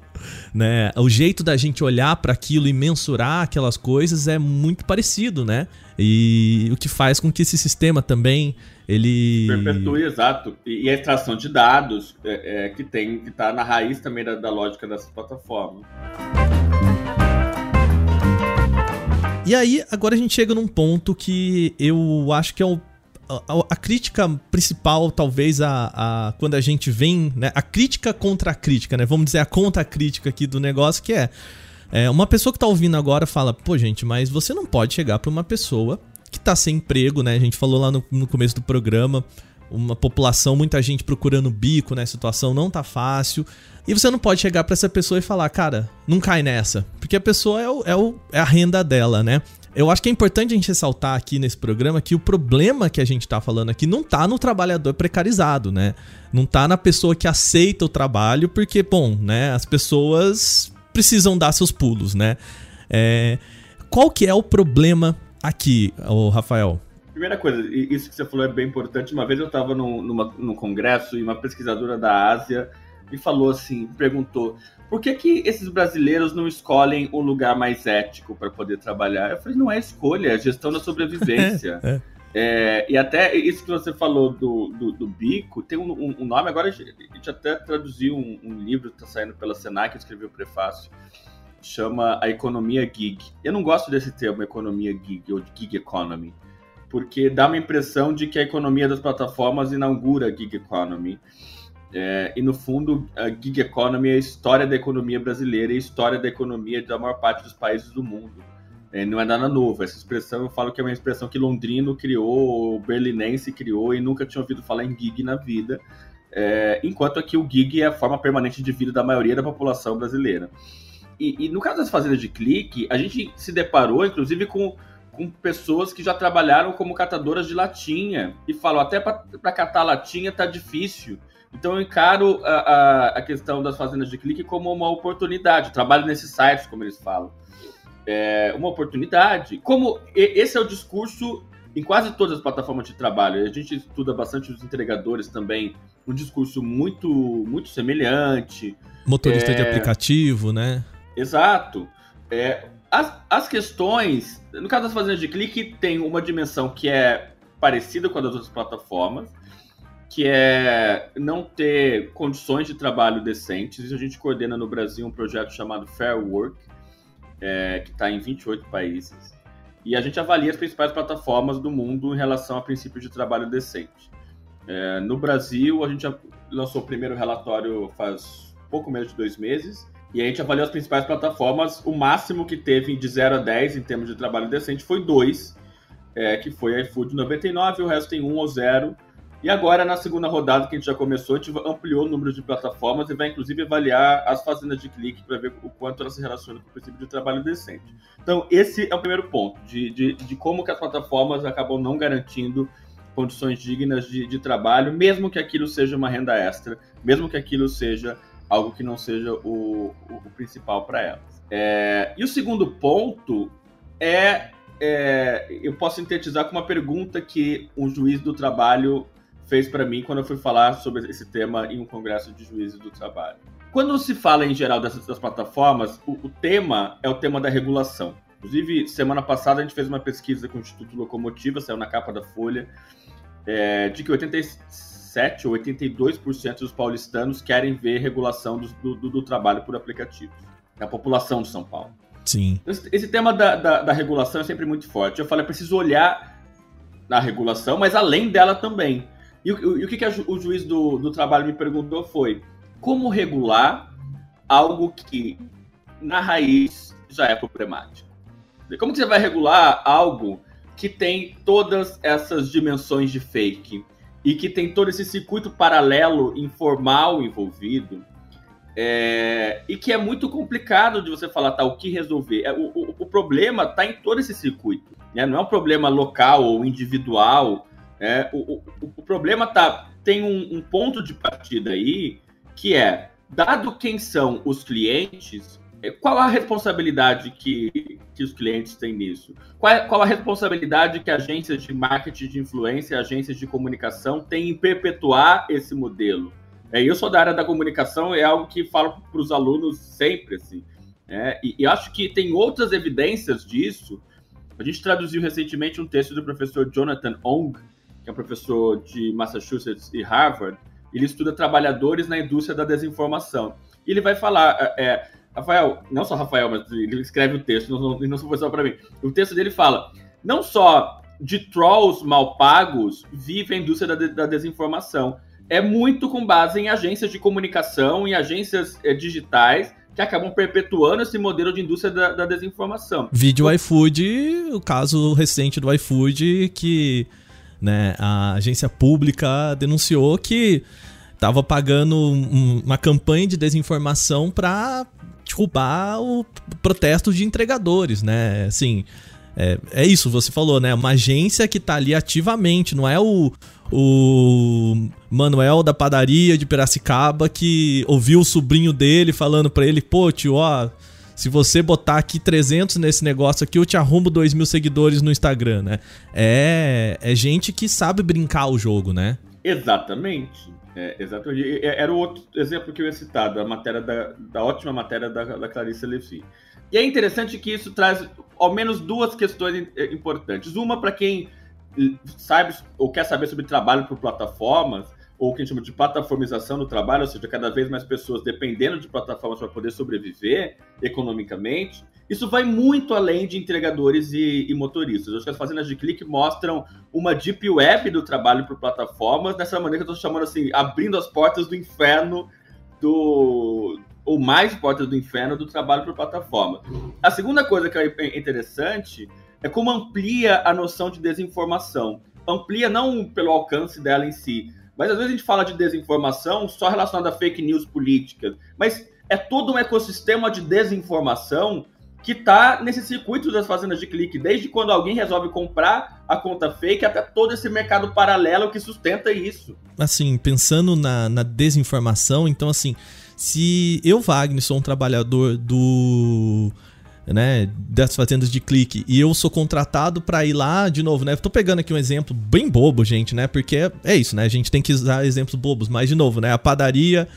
né? O jeito da gente olhar para aquilo e mensurar aquelas coisas é muito parecido, né? E o que faz com que esse sistema também ele perpetue, exato. E a extração de dados é, é, que tem que tá na raiz também da, da lógica dessas plataformas. E aí, agora a gente chega num ponto que eu acho que é o a, a, crítica principal, talvez, a, a, quando a gente vem, né? A crítica contra a crítica, né? Vamos dizer a contra-crítica aqui do negócio, que é, é, uma pessoa que tá ouvindo agora fala, pô, gente, mas você não pode chegar pra uma pessoa que tá sem emprego, né? A gente falou lá no, no começo do programa, uma população, muita gente procurando bico, né? A situação não tá fácil. E você não pode chegar para essa pessoa e falar, cara, não cai nessa. Porque a pessoa é, o, é, o, é a renda dela, né? Eu acho que é importante a gente ressaltar aqui nesse programa que o problema que a gente tá falando aqui não tá no trabalhador precarizado, né? Não tá na pessoa que aceita o trabalho, porque, bom, né? As pessoas precisam dar seus pulos, né? É... Qual que é o problema aqui, Rafael? Primeira coisa, isso que você falou é bem importante. Uma vez eu estava num, num congresso e uma pesquisadora da Ásia me falou assim, perguntou, por que, que esses brasileiros não escolhem um lugar mais ético para poder trabalhar? Eu falei, não é escolha, é gestão da sobrevivência. é. É, e até isso que você falou do, do, do bico, tem um, um, nome, agora a gente até traduziu um, um livro que está saindo pela Senac, eu escrevi o prefácio, chama A Economia Gig. Eu não gosto desse termo, economia gig, ou gig economy, porque dá uma impressão de que a economia das plataformas inaugura a gig economy. É, e no fundo, a gig economy é a história da economia brasileira e a história da economia da maior parte dos países do mundo. É, não é nada novo. Essa expressão eu falo que é uma expressão que londrino criou, berlinense criou e nunca tinha ouvido falar em gig na vida. É, enquanto aqui o gig é a forma permanente de vida da maioria da população brasileira. E, e no caso das fazendas de clique, a gente se deparou, inclusive, com, com pessoas que já trabalharam como catadoras de latinha e falam até para catar latinha tá difícil. Então eu encaro a, a, a, questão das fazendas de clique como uma oportunidade. trabalho nesses sites, como eles falam. É uma oportunidade. Como esse é o discurso em quase todas as plataformas de trabalho. A gente estuda bastante os entregadores também. Um discurso muito, muito semelhante. Motorista é... de aplicativo, né? Exato. É, as, as questões, no caso das fazendas de clique, tem uma dimensão que é parecida com a das outras plataformas, que é não ter condições de trabalho decentes. Isso a gente coordena no Brasil um projeto chamado Fair Work, é, que está em 28 países. E a gente avalia as principais plataformas do mundo em relação a princípios de trabalho decente. É, no Brasil, a gente lançou o primeiro relatório faz pouco menos de dois meses, e a gente avaliou as principais plataformas. O máximo que teve de 0 a 10 em termos de trabalho decente foi 2, é, que foi a iFood 99, e o resto tem 1 ou 0 e agora, na segunda rodada que a gente já começou, a gente ampliou o número de plataformas e vai, inclusive, avaliar as fazendas de clique para ver o quanto elas se relacionam com o princípio de trabalho decente. Então, esse é o primeiro ponto, de, de, de como que as plataformas acabam não garantindo condições dignas de, de trabalho, mesmo que aquilo seja uma renda extra, mesmo que aquilo seja algo que não seja o, o, o principal para elas. É, e o segundo ponto é, é, eu posso sintetizar com uma pergunta que um juiz do trabalho fez para mim quando eu fui falar sobre esse tema em um congresso de juízes do trabalho. Quando se fala em geral dessas, das plataformas, o, o tema é o tema da regulação. Inclusive, semana passada a gente fez uma pesquisa com o Instituto Locomotiva, saiu na capa da Folha, é, de que 87 ou 82% dos paulistanos querem ver regulação do, do, do, trabalho por aplicativos. Da população de São Paulo. Sim. Esse, esse tema da, da, da, regulação é sempre muito forte. Eu falei, é preciso olhar na regulação, mas além dela também. E o, e o que, que a, o juiz do, do trabalho me perguntou foi como regular algo que, na raiz, já é problemático. Como que você vai regular algo que tem todas essas dimensões de fake e que tem todo esse circuito paralelo informal envolvido é, e que é muito complicado de você falar tá, o que resolver. É, o, o, o problema está em todo esse circuito. Né? Não é um problema local ou individual. É, o, o, problema tá, tem um, um ponto de partida aí que é, dado quem são os clientes, qual a responsabilidade que, que os clientes têm nisso? Qual, é, qual a responsabilidade que agências de marketing de influência, agências de comunicação têm em perpetuar esse modelo? É, eu sou da área da comunicação, é algo que falo para os alunos sempre, assim. É, e, e, acho que tem outras evidências disso. A gente traduziu recentemente um texto do professor Jonathan Ong, que é um professor de Massachusetts e Harvard, ele estuda trabalhadores na indústria da desinformação. E ele vai falar, é, é Rafael, não só Rafael, mas ele escreve o texto, não, não, não foi só para mim. O texto dele fala, não só de trolls mal pagos vive a indústria da, da desinformação. É muito com base em agências de comunicação, em agências é, digitais, que acabam perpetuando esse modelo de indústria da, da desinformação. Vídeo iFood, o caso recente do iFood, que né? A agência pública denunciou que estava pagando um, uma campanha de desinformação para derrubar o protesto de entregadores, né? Assim, é, é, isso, você falou, né? Uma agência que está ali ativamente, não é o, o Manuel da padaria de Piracicaba que ouviu o sobrinho dele falando para ele, pô, tio, ó, se você botar aqui 300 nesse negócio aqui, eu te arrumo 2 mil seguidores no Instagram, né? É, é gente que sabe brincar o jogo, né? Exatamente. É, exatamente. Era o outro exemplo que eu ia citar, da matéria da, da ótima matéria da, da Clarice Lefi. E é interessante que isso traz ao menos duas questões importantes. Uma para quem sabe ou quer saber sobre trabalho por plataformas, ou o que a gente chama de plataformização do trabalho, ou seja, cada vez mais pessoas dependendo de plataformas para poder sobreviver economicamente, isso vai muito além de entregadores e, e motoristas. Acho que as fazendas de clique mostram uma deep web do trabalho por plataformas, dessa maneira que eu estou chamando assim, abrindo as portas do inferno do ou mais portas do inferno do trabalho por plataforma. A segunda coisa que é interessante é como amplia a noção de desinformação. Amplia não pelo alcance dela em si, mas às vezes a gente fala de desinformação só relacionada a fake news políticas. Mas é todo um ecossistema de desinformação que está nesse circuito das fazendas de clique, desde quando alguém resolve comprar a conta fake até todo esse mercado paralelo que sustenta isso. Assim, pensando na, na desinformação, então assim, se eu, Wagner, sou um trabalhador do né, das fazendas de clique e eu sou contratado para ir lá de novo, né? Tô pegando aqui um exemplo bem bobo, gente, né? Porque é, é isso, né? A gente tem que usar exemplos bobos, mas de novo, né? A padaria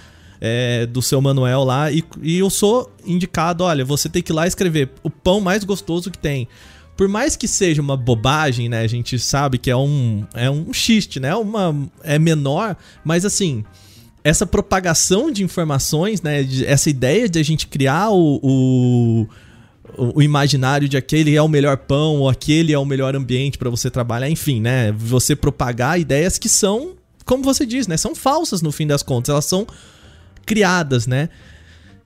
é, do seu Manuel lá e, e eu sou indicado, olha, você tem que ir lá escrever o pão mais gostoso que tem. Por mais que seja uma bobagem, né? A gente sabe que é um é um xiste, né? Uma é menor, mas assim, essa propagação de informações, né? Essa ideia de a gente criar o, o o imaginário de aquele é o melhor pão ou aquele é o melhor ambiente para você trabalhar, enfim, né? Você propagar ideias que são, como você diz, né? São falsas no fim das contas, elas são criadas, né?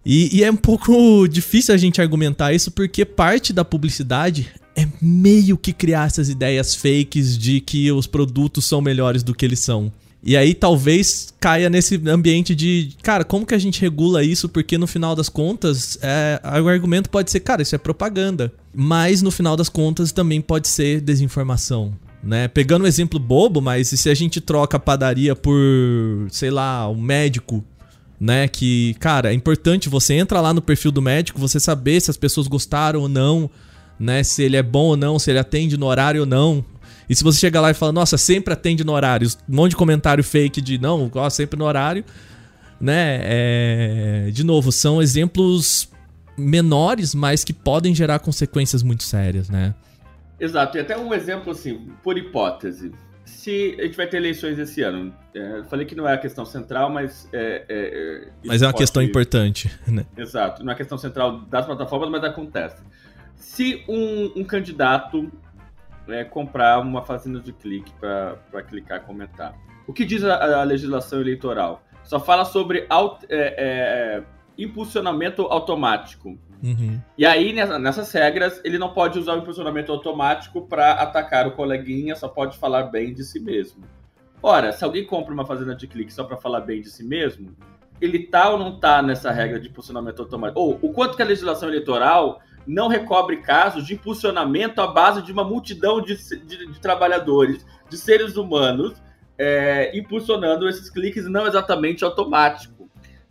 E, e é um pouco difícil a gente argumentar isso porque parte da publicidade é meio que criar essas ideias fakes de que os produtos são melhores do que eles são. E aí talvez caia nesse ambiente de, cara, como que a gente regula isso? Porque no final das contas, é, o argumento pode ser, cara, isso é propaganda. Mas no final das contas também pode ser desinformação. Né? Pegando um exemplo bobo, mas se a gente troca a padaria por, sei lá, um médico, né? Que, cara, é importante você entra lá no perfil do médico, você saber se as pessoas gostaram ou não, né? Se ele é bom ou não, se ele atende no horário ou não. E se você chega lá e fala, nossa, sempre atende no horário, um monte de comentário fake de não, ó, sempre no horário, né? É... De novo, são exemplos menores, mas que podem gerar consequências muito sérias, né? Exato, e até um exemplo assim, por hipótese. Se a gente vai ter eleições esse ano, é, falei que não é a questão central, mas é, é, é mas é uma questão importante, né? Exato, não é a questão central das plataformas, mas acontece. Se um, um candidato é, comprar uma fazenda de clique para clicar e comentar, o que diz a, a, legislação eleitoral? Só fala sobre é, é, impulsionamento automático. Uhum. E aí, nessas regras, ele não pode usar o impulsionamento automático para atacar o coleguinha, só pode falar bem de si mesmo. Ora, se alguém compra uma fazenda de clique só para falar bem de si mesmo, ele tá ou não tá nessa regra de impulsionamento automático? Ou o quanto que a legislação eleitoral não recobre casos de impulsionamento à base de uma multidão de, de, de trabalhadores, de seres humanos, é, impulsionando esses cliques não exatamente automático.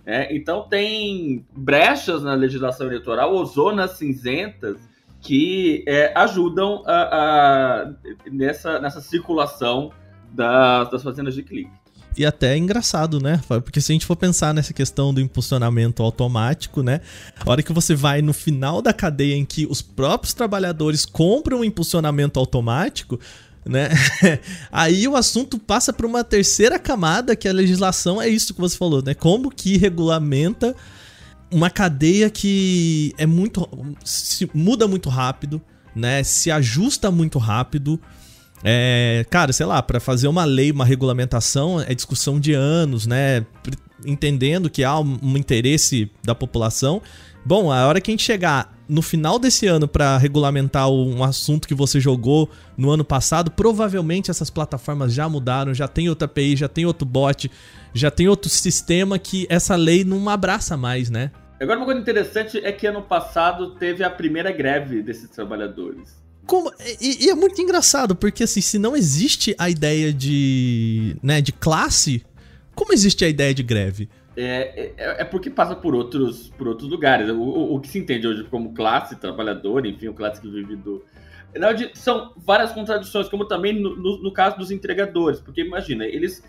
É, então tem brechas na legislação eleitoral ou zonas cinzentas que é, ajudam a, a, nessa, nessa circulação das, das fazendas de clique. E até é engraçado, né? Porque se a gente for pensar nessa questão do impulsionamento automático, né? A hora que você vai no final da cadeia em que os próprios trabalhadores compram o impulsionamento automático, né? Aí o assunto passa para uma terceira camada, que a legislação é isso que você falou, né? Como que regulamenta uma cadeia que é muito se muda muito rápido, né? Se ajusta muito rápido. É, cara, sei lá, para fazer uma lei, uma regulamentação é discussão de anos, né? Entendendo que há um interesse da população. Bom, a hora que a gente chegar no final desse ano para regulamentar um assunto que você jogou no ano passado, provavelmente essas plataformas já mudaram, já tem outra API, já tem outro bot, já tem outro sistema que essa lei não abraça mais, né? Agora uma coisa interessante é que ano passado teve a primeira greve desses trabalhadores. Como, e, e, é muito engraçado, porque assim, se não existe a ideia de, né, de classe, como existe a ideia de greve? É, é, é, porque passa por outros, por outros lugares. O, o, o, que se entende hoje como classe trabalhadora, enfim, o classe que vive do. Na verdade, são várias contradições, como também no, no, no, caso dos entregadores, porque imagina, eles,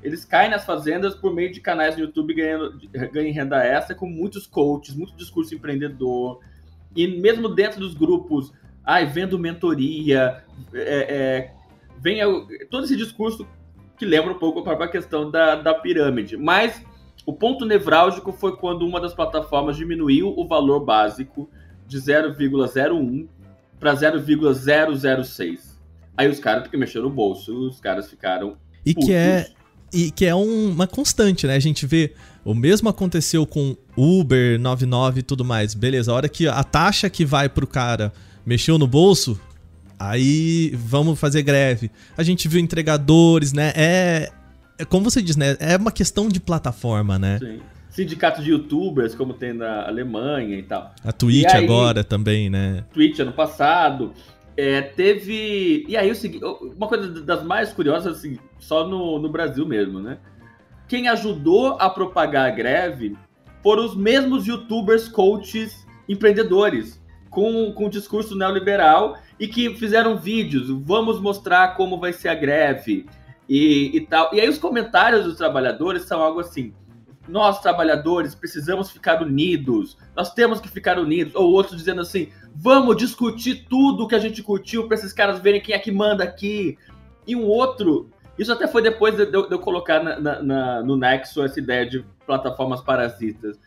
eles caem nas fazendas por meio de canais no YouTube ganhando, ganham renda extra com muitos coaches, muito discurso empreendedor, e mesmo dentro dos grupos, ai, vendo mentoria, é, é, vem todo esse discurso que lembra um pouco a própria questão da, da pirâmide, mas o ponto nevrálgico foi quando uma das plataformas diminuiu o valor básico de 0,01 para 0,006. Aí os caras, porque mexeram no bolso, os caras ficaram. E putos. que é, e que é um, uma constante, né? A gente vê. O mesmo aconteceu com Uber, 99 e tudo mais. Beleza, a hora que a taxa que vai pro cara mexeu no bolso, aí vamos fazer greve. A gente viu entregadores, né? É como você diz, né? É uma questão de plataforma, né? Sim. Sindicato de youtubers, como tem na Alemanha e tal. A Twitch aí, agora também, né? Twitch ano passado. É, teve. E aí o seguinte, uma coisa das mais curiosas, assim, só no, no Brasil mesmo, né? Quem ajudou a propagar a greve foram os mesmos youtubers, coaches, empreendedores, com, com discurso neoliberal e que fizeram vídeos. Vamos mostrar como vai ser a greve e, e tal. E aí os comentários dos trabalhadores são algo assim: nós trabalhadores precisamos ficar unidos, nós temos que ficar unidos. Ou outros dizendo assim: vamos discutir tudo que a gente curtiu para esses caras verem quem é que manda aqui. E um outro, isso até foi depois de, eu, de eu colocar na, na, na, no Nexo essa ideia de plataformas parasitas.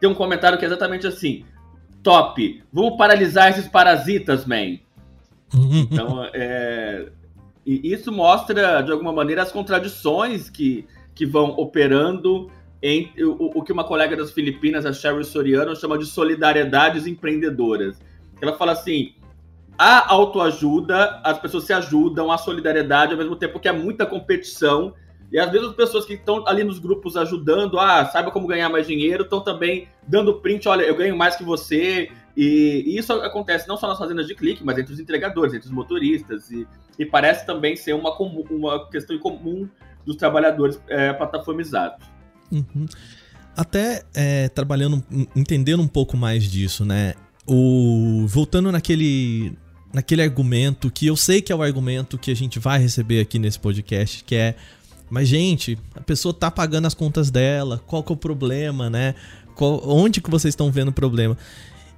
Tem um comentário que é exatamente assim: top, vamos paralisar esses parasitas, man. Então, é, e isso mostra, de alguma maneira, as contradições que, que vão operando em o, o que uma colega das Filipinas, a Cheryl Soriano, chama de solidariedades empreendedoras. Ela fala assim: a autoajuda, as pessoas se ajudam, a solidariedade, ao mesmo tempo que há muita competição. E às vezes as pessoas que estão ali nos grupos ajudando, ah, saiba como ganhar mais dinheiro, estão também dando print, olha, eu ganho mais que você, e, e, isso acontece não só nas fazendas de clique, mas entre os entregadores, entre os motoristas. E, e parece também ser uma, uma questão comum dos trabalhadores é, plataformizados. Uhum. até é, trabalhando, entendendo um pouco mais disso, né? O, voltando naquele, naquele argumento que eu sei que é o argumento que a gente vai receber aqui nesse podcast, que é mas, gente, a pessoa tá pagando as contas dela, qual que é o problema, né? Qual, onde que vocês estão vendo o problema?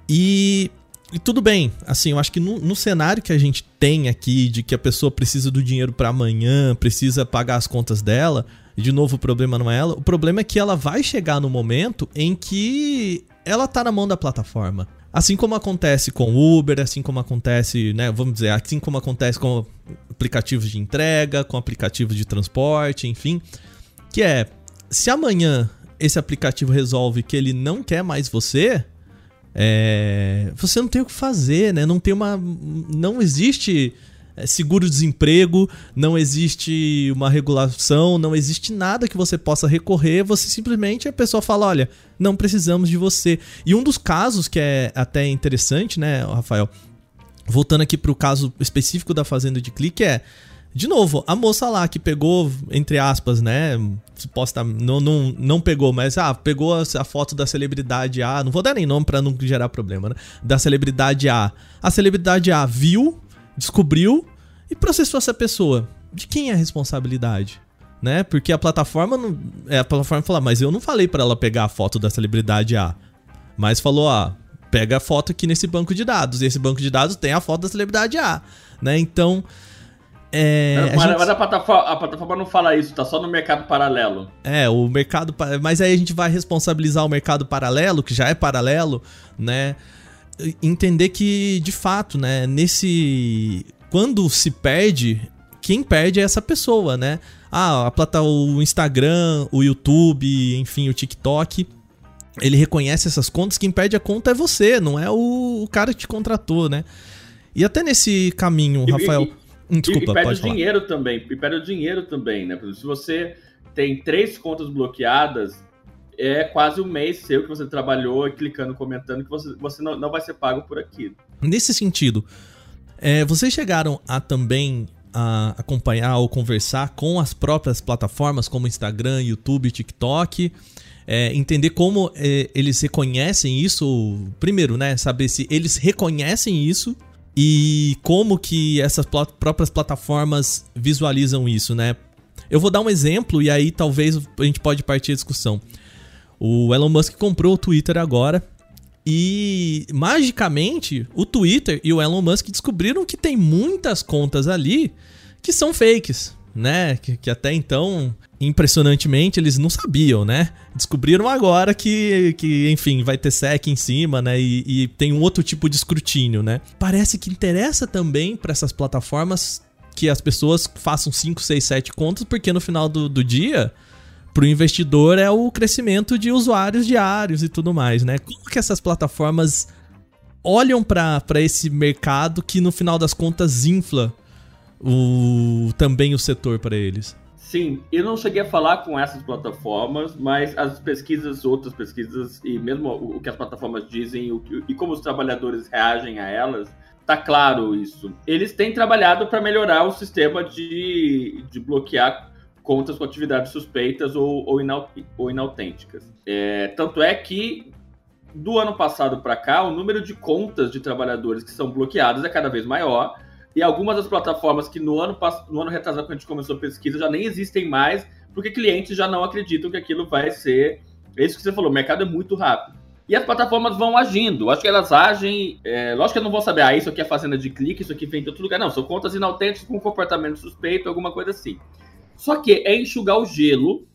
E, e, tudo bem, assim, eu acho que no, no, cenário que a gente tem aqui, de que a pessoa precisa do dinheiro para amanhã, precisa pagar as contas dela, e de novo o problema não é ela, o problema é que ela vai chegar no momento em que ela tá na mão da plataforma. Assim como acontece com Uber, assim como acontece, né, vamos dizer, assim como acontece com aplicativos de entrega, com aplicativos de transporte, enfim, que é se amanhã esse aplicativo resolve que ele não quer mais você, é, você não tem o que fazer, né? Não tem uma, não existe é, seguro-desemprego, não existe uma regulação, não existe nada que você possa recorrer, você simplesmente a pessoa fala, olha, não precisamos de você. E um dos casos que é até interessante, né, Rafael, voltando aqui para o caso específico da fazenda de clique é de novo, a moça lá que pegou, entre aspas, né? Suposta, não, não, não pegou, mas ah, pegou a, foto da celebridade A, não vou dar nem nome para não gerar problema, né? Da celebridade A. A celebridade A viu, descobriu e processou essa pessoa. De quem é a responsabilidade? Né? Porque a plataforma não, é a plataforma fala, mas eu não falei para ela pegar a foto da celebridade A, mas falou, ah, pega a foto aqui nesse banco de dados. E esse banco de dados tem a foto da celebridade A, né? Então, é, mas, a, gente... mas a, plataforma, a, plataforma, não fala isso, tá só no mercado paralelo. É, o mercado. Mas aí a gente vai responsabilizar o mercado paralelo, que já é paralelo, né? Entender que, de fato, né, nesse quando se perde, quem perde é essa pessoa, né? Ah, a plata, o Instagram, o YouTube, enfim, o TikTok. Ele reconhece essas contas, quem perde a conta é você, não é o, o cara que te contratou, né? E até nesse caminho, e, Rafael. E, desculpa, e, e perde pode o dinheiro também. E perde o dinheiro também, né? Se você tem três contas bloqueadas, é quase um mês seu que você trabalhou clicando, comentando, que você, você não, não vai ser pago por aquilo. Nesse sentido, é, vocês chegaram a também a acompanhar ou conversar com as próprias plataformas como Instagram, YouTube, TikTok, é, entender como é, eles reconhecem isso, primeiro, né, saber se eles reconhecem isso e como que essas próprias plataformas visualizam isso, né? Eu vou dar um exemplo e aí talvez a gente pode partir a discussão. O Elon Musk comprou o Twitter agora e magicamente o Twitter e o Elon Musk descobriram que tem muitas contas ali que são fakes, né? Que, que, até então, impressionantemente, eles não sabiam, né? Descobriram agora que, que enfim, vai ter SEC em cima, né? E, e tem um outro tipo de escrutínio, né? Parece que interessa também para essas plataformas que as pessoas façam 5, 6, 7 contas, porque no final do, do dia para o investidor é o crescimento de usuários diários e tudo mais, né? Como que essas plataformas olham para esse mercado que no final das contas infla o, também o setor para eles? Sim, eu não cheguei a falar com essas plataformas, mas as pesquisas, outras pesquisas, e mesmo o que as plataformas dizem o, e como os trabalhadores reagem a elas, tá claro isso. Eles têm trabalhado para melhorar o sistema de, de bloquear contas com atividades suspeitas ou, ou, inau, ou inautênticas. É, tanto é que do ano passado para cá, o número de contas de trabalhadores que são bloqueadas é cada vez maior. E algumas das plataformas que no ano, no ano retrasado, quando a gente começou a pesquisa, já nem existem mais, porque clientes já não acreditam que aquilo vai ser. É isso que você falou, o mercado é muito rápido. E as plataformas vão agindo. Acho que elas agem. É, lógico que eu não vou saber, ah, isso aqui é fazenda de clique, isso aqui vem de outro lugar. Não, são contas inautênticas com comportamento suspeito, alguma coisa assim. Só que é enxugar o gelo,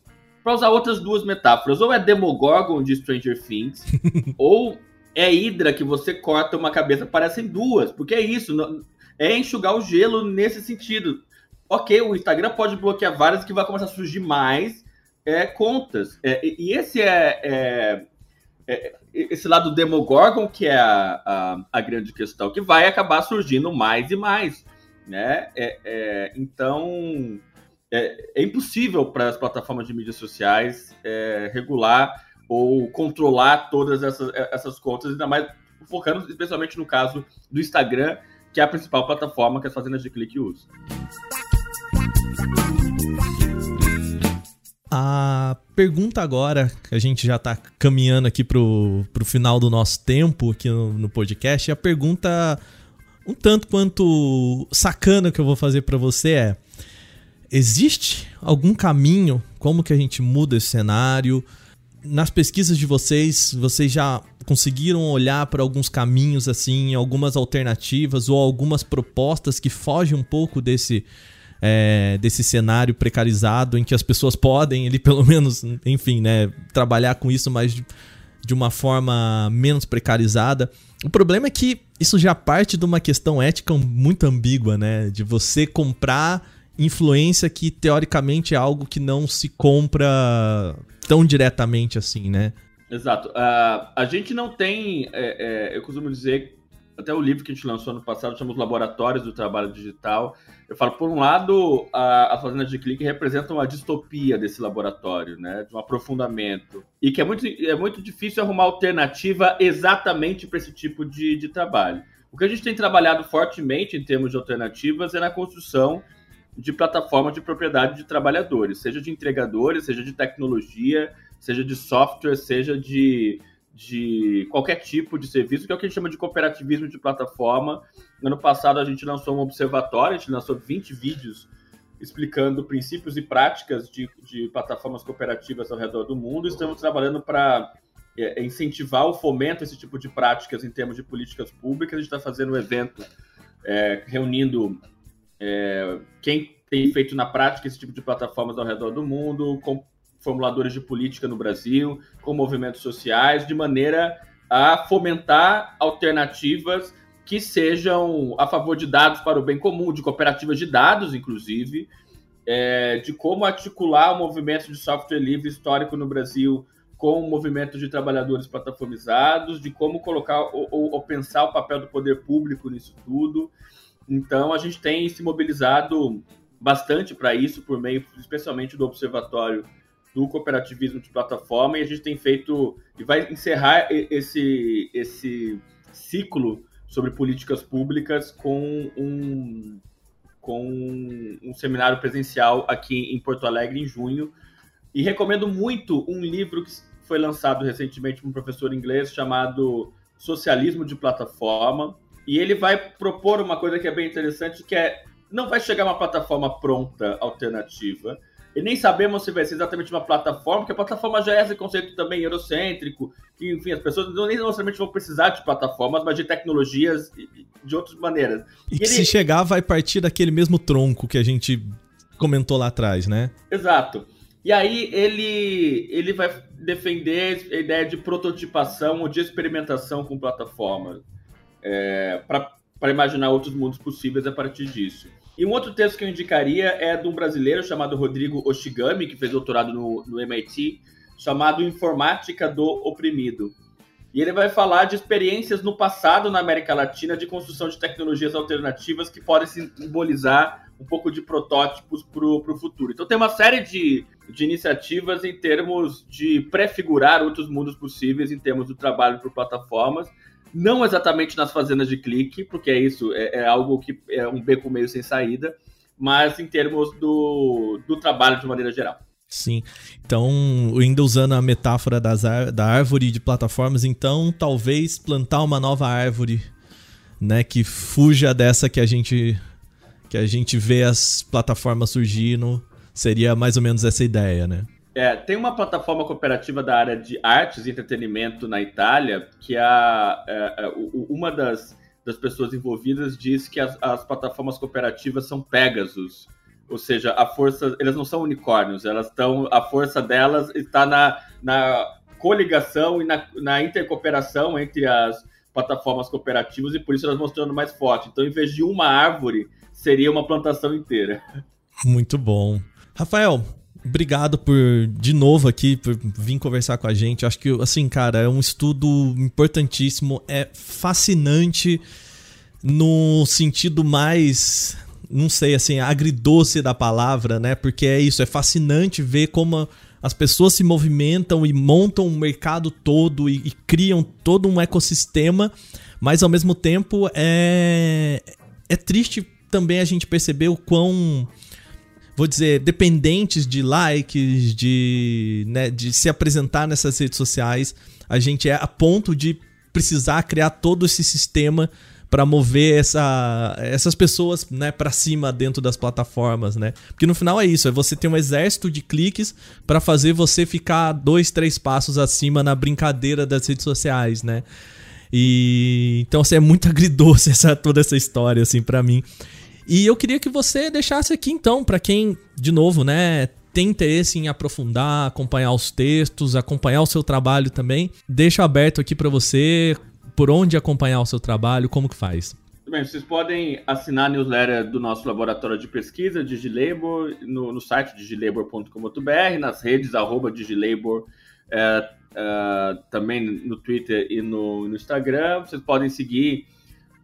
para usar outras duas metáforas. Ou é Demogorgon de Stranger Things, ou é Hydra que você corta uma cabeça, parecem duas. Porque é isso, é enxugar o gelo nesse sentido. Ok, o Instagram pode bloquear várias que vai começar a surgir mais é, contas. É, e esse é, é, é, esse lado Demogorgon que é a, a, a, grande questão, que vai acabar surgindo mais e mais. Né? É, é, então é, impossível para as plataformas de mídias sociais regular ou controlar todas essas, essas contas, ainda mais focando especialmente no caso do Instagram, que é a principal plataforma que as fazendas de clique usam. A pergunta agora, que a gente já está caminhando aqui pro, pro final do nosso tempo aqui no, no podcast, a pergunta um tanto quanto sacana que eu vou fazer para você é: existe algum caminho como que a gente muda esse cenário? Nas pesquisas de vocês, vocês já conseguiram olhar para alguns caminhos assim, algumas alternativas ou algumas propostas que fogem um pouco desse é, desse cenário precarizado em que as pessoas podem, ele pelo menos, enfim, né, trabalhar com isso, mas de, de uma forma menos precarizada. O problema é que isso já parte de uma questão ética muito ambígua, né? De você comprar influência que teoricamente é algo que não se compra tão diretamente assim, né? Exato. Uh, a gente não tem, é, é, eu costumo dizer, até o livro que a gente lançou ano passado chama Os Laboratórios do Trabalho Digital. Eu falo, por um lado, a, a Fazenda de Clique representa uma distopia desse laboratório, né? De um aprofundamento. E que é muito, é muito difícil arrumar alternativa exatamente para esse tipo de, de trabalho. O que a gente tem trabalhado fortemente em termos de alternativas é na construção de plataformas de propriedade de trabalhadores, seja de entregadores, seja de tecnologia, seja de software, seja de, de qualquer tipo de serviço, que é o que a gente chama de cooperativismo de plataforma. Ano passado a gente lançou um observatório, a gente lançou 20 vídeos explicando princípios e práticas de, de plataformas cooperativas ao redor do mundo. Estamos trabalhando para é, incentivar o fomento desse tipo de práticas em termos de políticas públicas. A gente está fazendo um evento é, reunindo é, quem tem feito na prática esse tipo de plataformas ao redor do mundo, com formuladores de política no Brasil, com movimentos sociais, de maneira a fomentar alternativas que sejam a favor de dados para o bem comum, de cooperativas de dados, inclusive, é, de como articular o movimento de software livre histórico no Brasil com o movimento de trabalhadores plataformizados, de como colocar ou, ou, pensar o papel do poder público nisso tudo. Então, a gente tem se mobilizado bastante para isso, por meio, especialmente do Observatório do Cooperativismo de Plataforma, e a gente tem feito, e vai encerrar esse, esse ciclo sobre políticas públicas com um, com um seminário presencial aqui em Porto Alegre em junho. E recomendo muito um livro que foi lançado recentemente por um professor inglês chamado Socialismo de Plataforma, e ele vai propor uma coisa que é bem interessante, que é não vai chegar uma plataforma pronta alternativa. E nem sabemos se vai ser exatamente uma plataforma, porque a plataforma já é esse conceito também eurocêntrico, que, enfim, as pessoas não nem necessariamente vão precisar de plataformas, mas de tecnologias de outras maneiras. E, e que ele... se chegar, vai partir daquele mesmo tronco que a gente comentou lá atrás, né? Exato. E aí ele, ele vai defender a ideia de prototipação ou de experimentação com plataformas é, para imaginar outros mundos possíveis a partir disso. E um outro texto que eu indicaria é de um brasileiro chamado Rodrigo Oshigami, que fez doutorado no, no MIT, chamado Informática do Oprimido. E ele vai falar de experiências no passado na América Latina de construção de tecnologias alternativas que podem simbolizar um pouco de protótipos para o futuro. Então tem uma série de, de iniciativas em termos de prefigurar outros mundos possíveis em termos do trabalho por plataformas não exatamente nas fazendas de clique, porque é isso, é, é algo que é um beco meio sem saída, mas em termos do, do trabalho de maneira geral. Sim. Então, ainda usando a metáfora das da árvore de plataformas, então talvez plantar uma nova árvore, né, que fuja dessa que a gente que a gente vê as plataformas surgindo, seria mais ou menos essa ideia, né? É, tem uma plataforma cooperativa da área de artes e entretenimento na Itália que a, é, é, uma das, das pessoas envolvidas diz que as, as, plataformas cooperativas são Pegasus, ou seja, a força, elas não são unicórnios, elas estão, a força delas está na, na coligação e na, na intercooperação entre as plataformas cooperativas e por isso elas mostrando mais forte. Então, em vez de uma árvore, seria uma plantação inteira. Muito bom. Rafael, obrigado por, de novo aqui, por vir conversar com a gente. Acho que, assim, cara, é um estudo importantíssimo, é fascinante no sentido mais, não sei, assim, agridoce da palavra, né? Porque é isso, é fascinante ver como as pessoas se movimentam e montam um mercado todo e, e criam todo um ecossistema, mas ao mesmo tempo é, é triste também a gente perceber o quão vou dizer, dependentes de likes, de, né, de se apresentar nessas redes sociais. A gente é a ponto de precisar criar todo esse sistema para mover essa, essas pessoas né, para cima dentro das plataformas, né? Porque no final é isso, é você ter um exército de cliques para fazer você ficar dois, três passos acima na brincadeira das redes sociais, né? E então assim, é muito agridoce essa, toda essa história assim para mim. E eu queria que você deixasse aqui então para quem, de novo, né, tem interesse em aprofundar, acompanhar os textos, acompanhar o seu trabalho também, deixo aberto aqui para você por onde acompanhar o seu trabalho, como que faz? Bem, vocês podem assinar a newsletter do nosso laboratório de pesquisa, Digilabor, no, no site digilabor.com.br, nas redes, arroba Digilabor, é, é, também no Twitter e no, no, Instagram. Vocês podem seguir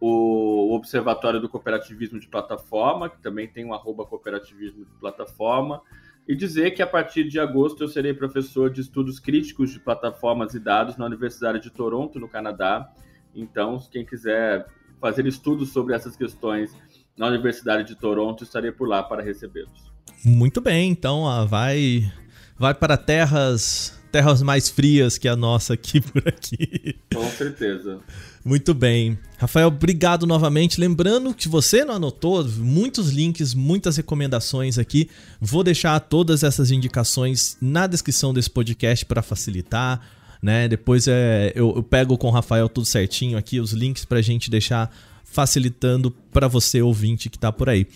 o Observatório do Cooperativismo de Plataforma, que também tem um arroba cooperativismo de plataforma, e dizer que a partir de agosto eu serei professor de estudos críticos de plataformas e dados na Universidade de Toronto, no Canadá. Então, quem quiser fazer estudos sobre essas questões na Universidade de Toronto, estarei por lá para recebê-los. Muito bem, então vai vai para terras terras mais frias que a nossa aqui por aqui. Com certeza. Muito bem. Rafael, obrigado novamente. Lembrando que você não anotou, muitos links, muitas recomendações aqui. Vou deixar todas essas indicações na descrição desse podcast para facilitar. Né? Depois é, eu, eu, pego com o Rafael tudo certinho aqui, os links para a gente deixar facilitando para você, ouvinte, que está por aí.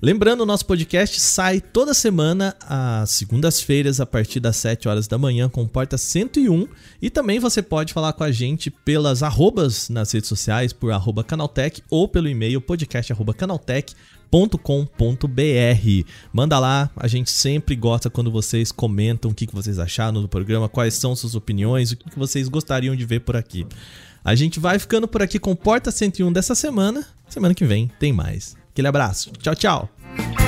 Lembrando, o nosso podcast sai toda semana às segundas-feiras, a partir das 7 horas da manhã, com porta 101. E também você pode falar com a gente pelas arrobas nas redes sociais, por arroba canaltech ou pelo e-mail podcast.canaltech.com.br. Manda lá, a gente sempre gosta quando vocês comentam o que vocês acharam do programa, quais são suas opiniões, o que vocês gostariam de ver por aqui. A gente vai ficando por aqui com Porta 101 dessa semana. Semana que vem tem mais. Aquele abraço. Tchau, tchau.